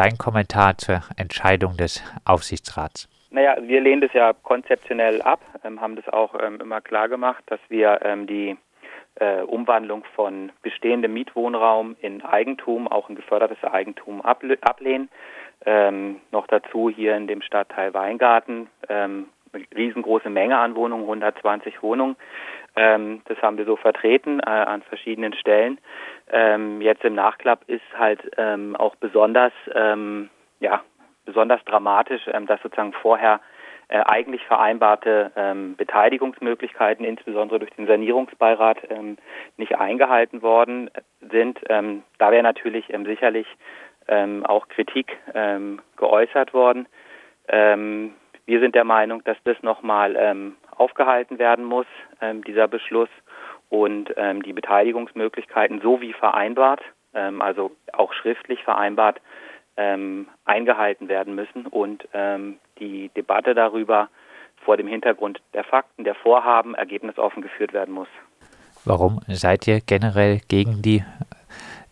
dein Kommentar zur Entscheidung des Aufsichtsrats? Naja, wir lehnen das ja konzeptionell ab, ähm, haben das auch ähm, immer klar gemacht, dass wir ähm, die äh, Umwandlung von bestehendem Mietwohnraum in Eigentum, auch in gefördertes Eigentum ablehnen. Noch dazu hier in dem Stadtteil Weingarten eine riesengroße Menge an Wohnungen, 120 Wohnungen. Ähm, das haben wir so vertreten äh, an verschiedenen Stellen. Ähm, jetzt im Nachklapp ist halt ähm, auch besonders, ähm, ja, besonders dramatisch, ähm, dass sozusagen vorher äh, eigentlich vereinbarte ähm, Beteiligungsmöglichkeiten, insbesondere durch den Sanierungsbeirat, nicht eingehalten worden sind. Da wäre natürlich sicherlich auch Kritik geäußert worden. Ähm, wir sind der Meinung, dass das nochmal ähm, aufgehalten werden muss, ähm, dieser Beschluss, und ähm, die Beteiligungsmöglichkeiten so wie vereinbart, ähm, also auch schriftlich vereinbart, ähm, eingehalten werden müssen und ähm, die Debatte darüber vor dem Hintergrund der Fakten, der Vorhaben ergebnisoffen geführt werden muss. Warum seid ihr generell gegen die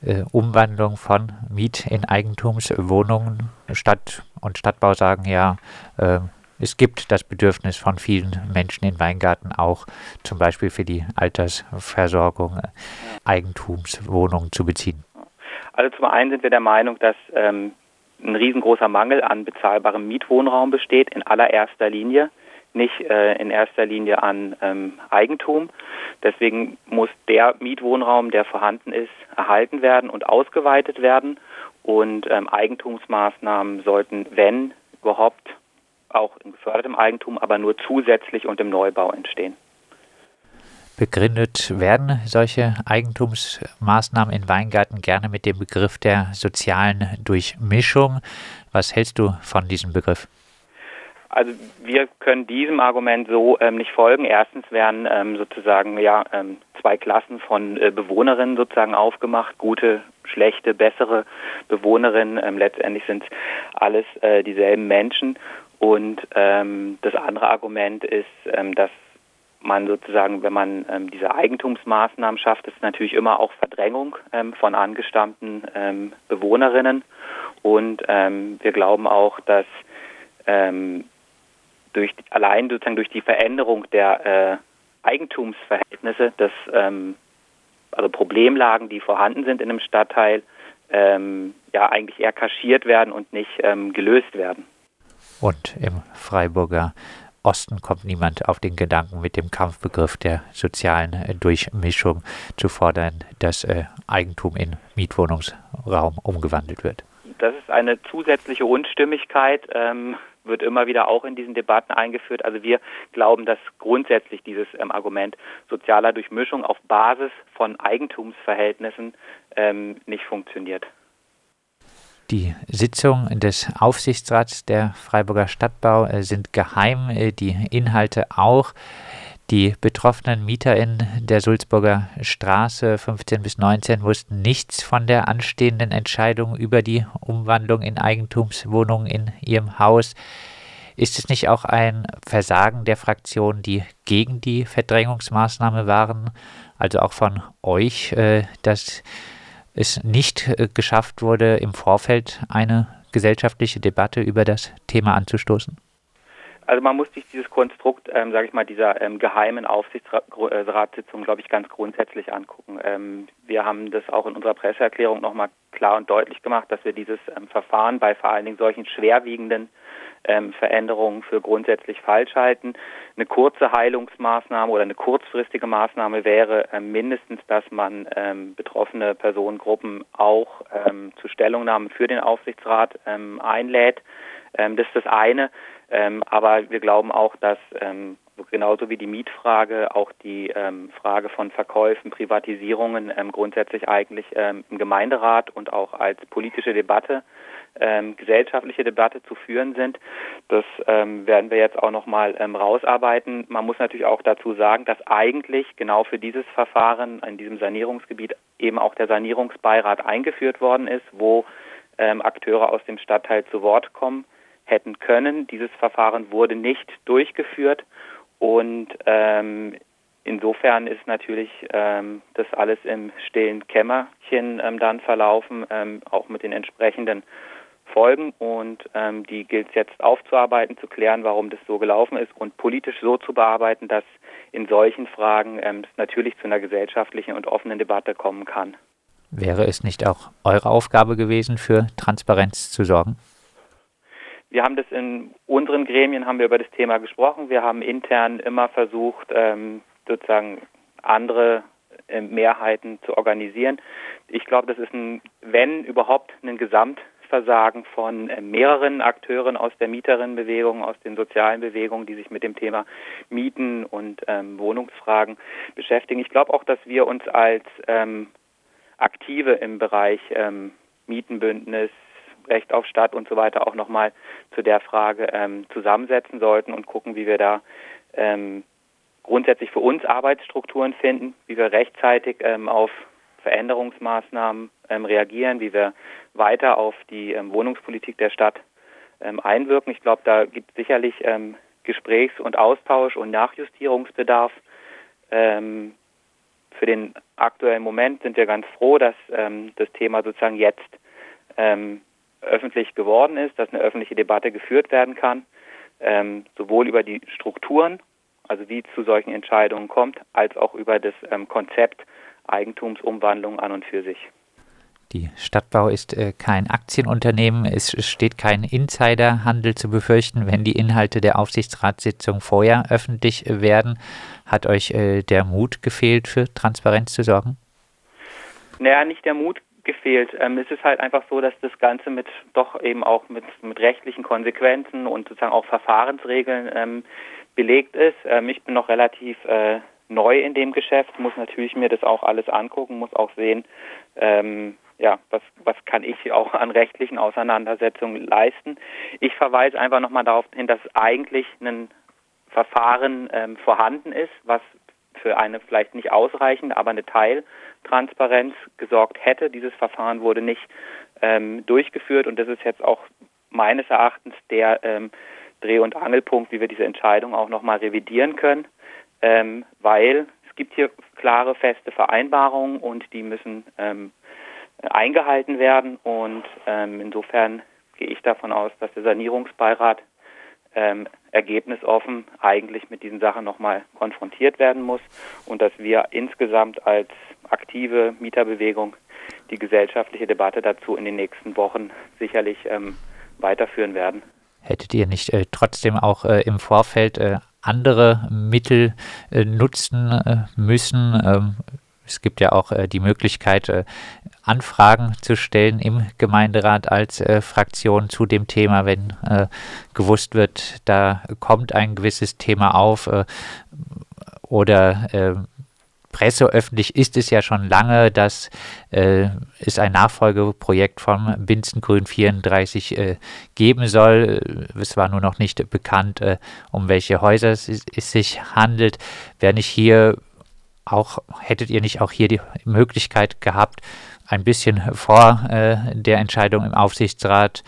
äh, Umwandlung von Miet- in Eigentumswohnungen? Stadt und Stadtbau sagen ja, äh, es gibt das Bedürfnis von vielen Menschen in Weingarten auch zum Beispiel für die Altersversorgung äh, Eigentumswohnungen zu beziehen. Also zum einen sind wir der Meinung, dass ähm, ein riesengroßer Mangel an bezahlbarem Mietwohnraum besteht, in allererster Linie, nicht äh, in erster Linie an ähm, Eigentum. Deswegen muss der Mietwohnraum, der vorhanden ist, erhalten werden und ausgeweitet werden. Und ähm, Eigentumsmaßnahmen sollten, wenn überhaupt, auch in gefördertem Eigentum, aber nur zusätzlich und im Neubau entstehen. Begründet werden solche Eigentumsmaßnahmen in Weingarten gerne mit dem Begriff der sozialen Durchmischung. Was hältst du von diesem Begriff? Also wir können diesem Argument so ähm, nicht folgen. Erstens werden ähm, sozusagen ja ähm, zwei Klassen von äh, Bewohnerinnen sozusagen aufgemacht, gute, schlechte, bessere Bewohnerinnen. Ähm, letztendlich sind alles äh, dieselben Menschen und ähm, das andere Argument ist, ähm, dass man sozusagen, wenn man ähm, diese Eigentumsmaßnahmen schafft, ist natürlich immer auch Verdrängung ähm, von angestammten ähm, Bewohnerinnen. Und ähm, wir glauben auch, dass ähm, durch allein sozusagen durch die Veränderung der äh, Eigentumsverhältnisse, dass ähm, also Problemlagen, die vorhanden sind in einem Stadtteil, ähm, ja eigentlich eher kaschiert werden und nicht ähm, gelöst werden. Und im Freiburger Osten kommt niemand auf den Gedanken, mit dem Kampfbegriff der sozialen Durchmischung zu fordern, dass äh, Eigentum in Mietwohnungsraum umgewandelt wird. Das ist eine zusätzliche Unstimmigkeit, ähm, wird immer wieder auch in diesen Debatten eingeführt. Also wir glauben, dass grundsätzlich dieses ähm, Argument sozialer Durchmischung auf Basis von Eigentumsverhältnissen ähm, nicht funktioniert. Die Sitzungen des Aufsichtsrats der Freiburger Stadtbau äh, sind geheim, äh, die Inhalte auch. Die betroffenen MieterInnen der Sulzburger Straße 15 bis 19 wussten nichts von der anstehenden Entscheidung über die Umwandlung in Eigentumswohnungen in ihrem Haus. Ist es nicht auch ein Versagen der Fraktionen, die gegen die Verdrängungsmaßnahme waren, also auch von euch, äh, dass es nicht äh, geschafft wurde, im Vorfeld eine gesellschaftliche Debatte über das Thema anzustoßen? Also man muss sich dieses Konstrukt, ähm, sage ich mal, dieser ähm, geheimen Aufsichtsratssitzung, glaube ich, ganz grundsätzlich angucken. Ähm, wir haben das auch in unserer Presseerklärung nochmal klar und deutlich gemacht, dass wir dieses ähm, Verfahren bei vor allen Dingen solchen schwerwiegenden ähm, Veränderungen für grundsätzlich falsch halten. Eine kurze Heilungsmaßnahme oder eine kurzfristige Maßnahme wäre ähm, mindestens, dass man ähm, betroffene Personengruppen auch ähm, zu Stellungnahmen für den Aufsichtsrat ähm, einlädt. Ähm, das ist das eine. aber wir glauben auch, dass genauso wie die Mietfrage, auch die ähm, Frage von Verkäufen, Privatisierungen ähm, grundsätzlich eigentlich ähm, im Gemeinderat und auch als politische Debatte ähm, gesellschaftliche Debatte zu führen sind. Das ähm, werden wir jetzt auch nochmal ähm, rausarbeiten. Man muss natürlich auch dazu sagen, dass eigentlich genau für dieses Verfahren in diesem Sanierungsgebiet eben auch der Sanierungsbeirat eingeführt worden ist, wo ähm, Akteure aus dem Stadtteil zu Wort kommen hätten können. Dieses Verfahren wurde nicht durchgeführt und ähm, insofern ist natürlich ähm, das alles im stillen Kämmerchen ähm, dann verlaufen, ähm, auch mit den entsprechenden folgen und ähm, die gilt es jetzt aufzuarbeiten, zu klären, warum das so gelaufen ist und politisch so zu bearbeiten, dass in solchen Fragen ähm, es natürlich zu einer gesellschaftlichen und offenen Debatte kommen kann. Wäre es nicht auch eure Aufgabe gewesen, für Transparenz zu sorgen? Wir haben das in unseren Gremien haben wir über das Thema gesprochen. Wir haben intern immer versucht, ähm, sozusagen andere äh, Mehrheiten zu organisieren. Ich glaube, das ist ein, wenn überhaupt, ein Gesamtversagen von äh, mehreren Akteuren aus der Mieterinnenbewegung, aus den sozialen Bewegungen, die sich mit dem Thema Mieten und ähm, Wohnungsfragen beschäftigen. Ich glaube auch, dass wir uns als ähm, Aktive im Bereich ähm, Mietenbündnis, Recht auf Stadt und so weiter auch nochmal zu der Frage ähm, zusammensetzen sollten und gucken, wie wir da ähm, grundsätzlich für uns Arbeitsstrukturen finden, wie wir rechtzeitig ähm, auf Veränderungsmaßnahmen reagieren, wie wir weiter auf die ähm, Wohnungspolitik der Stadt ähm, einwirken. Ich glaube, da gibt es sicherlich Gesprächs- und Austausch- und Nachjustierungsbedarf. für den aktuellen Moment sind wir ganz froh, dass das Thema sozusagen jetzt öffentlich geworden ist, dass eine öffentliche Debatte geführt werden kann, ähm, sowohl über die Strukturen, also wie zu solchen Entscheidungen kommt, als auch über das ähm, Konzept Eigentumsumwandlung an und für sich. Die Stadtbau ist äh, kein Aktienunternehmen. Es steht kein Insiderhandel zu befürchten, wenn die Inhalte der Aufsichtsratssitzung vorher öffentlich werden. Hat euch äh, der Mut gefehlt, für Transparenz zu sorgen? Naja, nicht der Mut gefehlt. Ähm, es ist halt einfach so, dass das Ganze mit doch eben auch mit, mit rechtlichen Konsequenzen und sozusagen auch Verfahrensregeln ähm, belegt ist. Ähm, ich bin noch relativ äh, neu in dem Geschäft, muss natürlich mir das auch alles angucken, muss auch sehen, ähm, ja, was, was kann ich auch an rechtlichen Auseinandersetzungen leisten. Ich verweise einfach nochmal darauf hin, dass eigentlich ein Verfahren ähm, vorhanden ist, was für eine vielleicht nicht ausreichende, aber eine Teiltransparenz gesorgt hätte. Dieses Verfahren wurde nicht ähm, durchgeführt und das ist jetzt auch meines Erachtens der ähm, Dreh- und Angelpunkt, wie wir diese Entscheidung auch nochmal revidieren können, ähm, weil es gibt hier klare, feste Vereinbarungen und die müssen ähm, eingehalten werden und ähm, insofern gehe ich davon aus, dass der Sanierungsbeirat ähm, ergebnisoffen eigentlich mit diesen Sachen nochmal konfrontiert werden muss und dass wir insgesamt als aktive Mieterbewegung die gesellschaftliche Debatte dazu in den nächsten Wochen sicherlich ähm, weiterführen werden. Hättet ihr nicht äh, trotzdem auch äh, im Vorfeld äh, andere Mittel äh, nutzen äh, müssen? Ähm, es gibt ja auch äh, die Möglichkeit, äh, Anfragen zu stellen im Gemeinderat als äh, Fraktion zu dem Thema, wenn äh, gewusst wird, da kommt ein gewisses Thema auf äh, oder äh, presseöffentlich ist es ja schon lange, dass es ein Nachfolgeprojekt vom Binzengrün 34 geben soll. Es war nur noch nicht bekannt, um welche Häuser es, es sich handelt. Wer nicht hier auch hättet ihr nicht auch hier die Möglichkeit gehabt, ein bisschen vor äh, der Entscheidung im Aufsichtsrat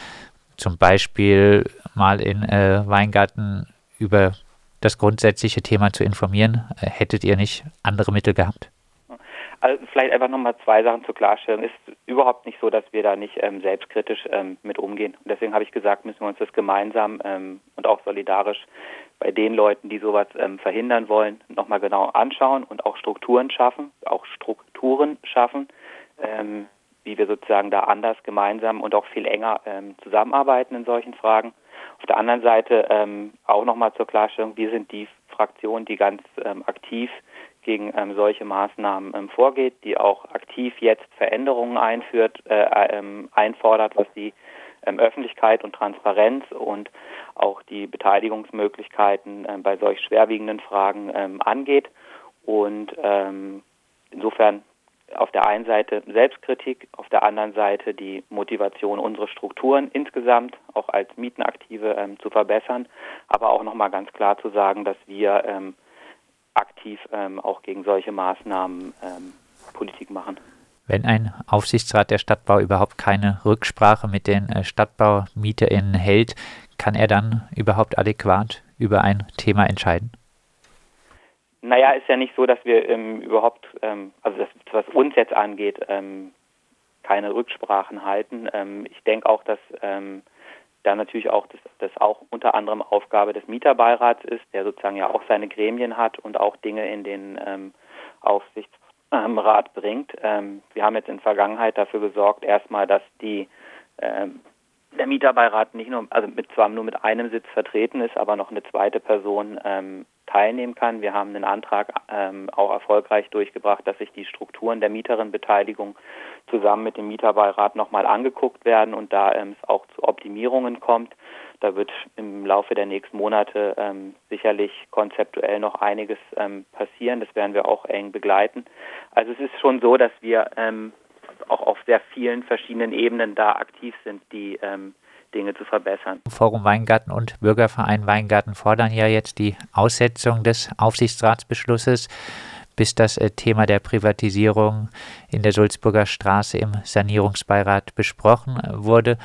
zum Beispiel mal in äh, Weingarten über das grundsätzliche Thema zu informieren? Äh, hättet ihr nicht andere Mittel gehabt? Also vielleicht einfach nochmal zwei Sachen zur Klarstellung. Ist überhaupt nicht so, dass wir da nicht ähm, selbstkritisch ähm, mit umgehen. Und deswegen habe ich gesagt, müssen wir uns das gemeinsam ähm, und auch solidarisch bei den Leuten, die sowas ähm, verhindern wollen, nochmal genau anschauen und auch Strukturen schaffen, auch Strukturen schaffen, ähm, wie wir sozusagen da anders gemeinsam und auch viel enger ähm, zusammenarbeiten in solchen Fragen. Auf der anderen Seite ähm, auch nochmal zur Klarstellung, wir sind die Fraktion, die ganz ähm, aktiv gegen ähm, solche Maßnahmen ähm, vorgeht, die auch aktiv jetzt Veränderungen einführt, äh, ähm, einfordert, was die ähm, Öffentlichkeit und Transparenz und auch die Beteiligungsmöglichkeiten ähm, bei solch schwerwiegenden Fragen ähm, angeht. Und ähm, insofern auf der einen Seite Selbstkritik, auf der anderen Seite die Motivation, unsere Strukturen insgesamt auch als Mietenaktive ähm, zu verbessern, aber auch nochmal ganz klar zu sagen, dass wir ähm, aktiv ähm, auch gegen solche Maßnahmen Politik machen. Wenn ein Aufsichtsrat der Stadtbau überhaupt keine Rücksprache mit den äh, StadtbaumieterInnen hält, kann er dann überhaupt adäquat über ein Thema entscheiden? Naja, ist ja nicht so, dass wir ähm, überhaupt, ähm, also das, was uns jetzt angeht, ähm, keine Rücksprachen halten. Ähm, ich denke auch, dass ähm, da natürlich auch das, das auch unter anderem Aufgabe des Mieterbeirats ist, der sozusagen ja auch seine Gremien hat und auch Dinge in den ähm, Aufsichtsrat bringt. Ähm, wir haben jetzt in Vergangenheit dafür gesorgt, erstmal, dass die ähm, der Mieterbeirat nicht nur, also mit, zwar nur mit einem Sitz vertreten ist, aber noch eine zweite Person ähm, teilnehmen kann. Wir haben einen Antrag ähm, auch erfolgreich durchgebracht, dass sich die Strukturen der Mieterinnenbeteiligung zusammen mit dem Mieterbeirat nochmal angeguckt werden und da ähm, es auch zu Optimierungen kommt. Da wird im Laufe der nächsten Monate ähm, sicherlich konzeptuell noch einiges ähm, passieren. Das werden wir auch eng begleiten. Also es ist schon so, dass wir ähm, auch auf sehr vielen verschiedenen Ebenen da aktiv sind, die ähm, Dinge zu verbessern. Forum Weingarten und Bürgerverein Weingarten fordern ja jetzt die Aussetzung des Aufsichtsratsbeschlusses, bis das äh, Thema der Privatisierung in der Sulzburger Straße im Sanierungsbeirat besprochen wurde.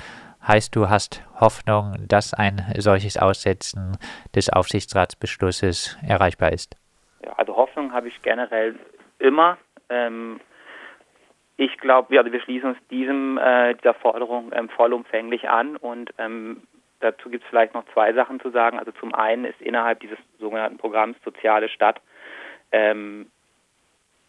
Heißt, du hast Hoffnung, dass ein solches Aussetzen des Aufsichtsratsbeschlusses erreichbar ist? Ja, also Hoffnung habe ich generell immer. Ähm, ich glaube, wir, also wir schließen uns diesem äh, dieser Forderung ähm, vollumfänglich an und ähm, dazu gibt es vielleicht noch zwei Sachen zu sagen. Also zum einen ist innerhalb dieses sogenannten Programms Soziale Stadt ähm,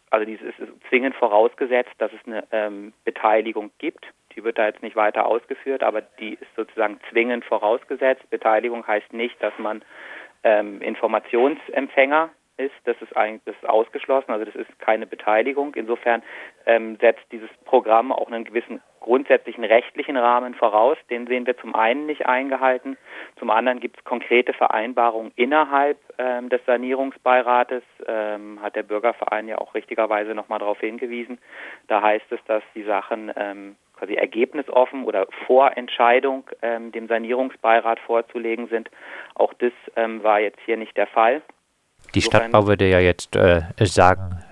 also dieses ist zwingend vorausgesetzt, dass es eine ähm, Beteiligung gibt. Die wird da jetzt nicht weiter ausgeführt, aber die ist sozusagen zwingend vorausgesetzt. Beteiligung heißt nicht, dass man ähm, Informationsempfänger ist, das ist eigentlich das ist ausgeschlossen, also das ist keine Beteiligung. Insofern ähm, setzt dieses Programm auch einen gewissen grundsätzlichen rechtlichen Rahmen voraus. Den sehen wir zum einen nicht eingehalten, zum anderen gibt es konkrete Vereinbarungen innerhalb ähm, des Sanierungsbeirates, ähm, hat der Bürgerverein ja auch richtigerweise nochmal darauf hingewiesen. Da heißt es, dass die Sachen ähm, quasi ergebnisoffen oder vor Entscheidung ähm, dem Sanierungsbeirat vorzulegen sind. Auch das ähm, war jetzt hier nicht der Fall. Die Stadtbau würde ja jetzt äh, sagen,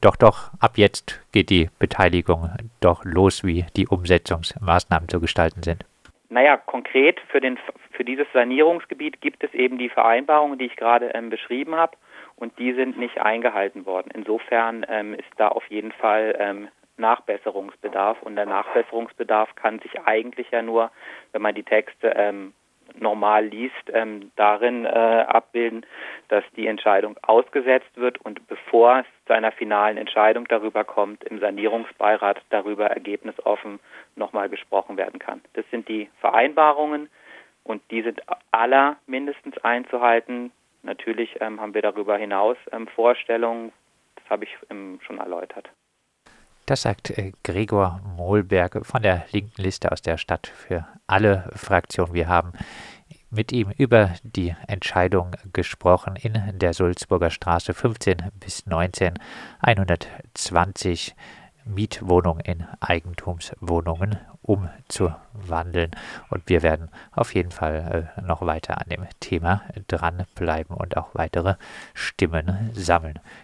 doch, doch, ab jetzt geht die Beteiligung doch los, wie die Umsetzungsmaßnahmen zu gestalten sind. Naja, konkret für, den, für dieses Sanierungsgebiet gibt es eben die Vereinbarungen, die ich gerade ähm, beschrieben habe, und die sind nicht eingehalten worden. Insofern ähm, ist da auf jeden Fall ähm, Nachbesserungsbedarf und der Nachbesserungsbedarf kann sich eigentlich ja nur, wenn man die Texte ähm, normal liest, ähm, darin äh, abbilden, dass die Entscheidung ausgesetzt wird und bevor es zu einer finalen Entscheidung darüber kommt, im Sanierungsbeirat darüber ergebnisoffen nochmal gesprochen werden kann. Das sind die Vereinbarungen und die sind aller mindestens einzuhalten. Natürlich ähm, haben wir darüber hinaus ähm, Vorstellungen, das habe ich schon erläutert. Das sagt äh, Gregor Mohlberg von der linken Liste aus der Stadt für alle Fraktionen. Wir haben mit ihm über die Entscheidung gesprochen in der Sulzburger Straße 15 bis 19 120 Mietwohnungen in Eigentumswohnungen umzuwandeln. Und wir werden auf jeden Fall äh, noch weiter an dem Thema dranbleiben und auch weitere Stimmen sammeln.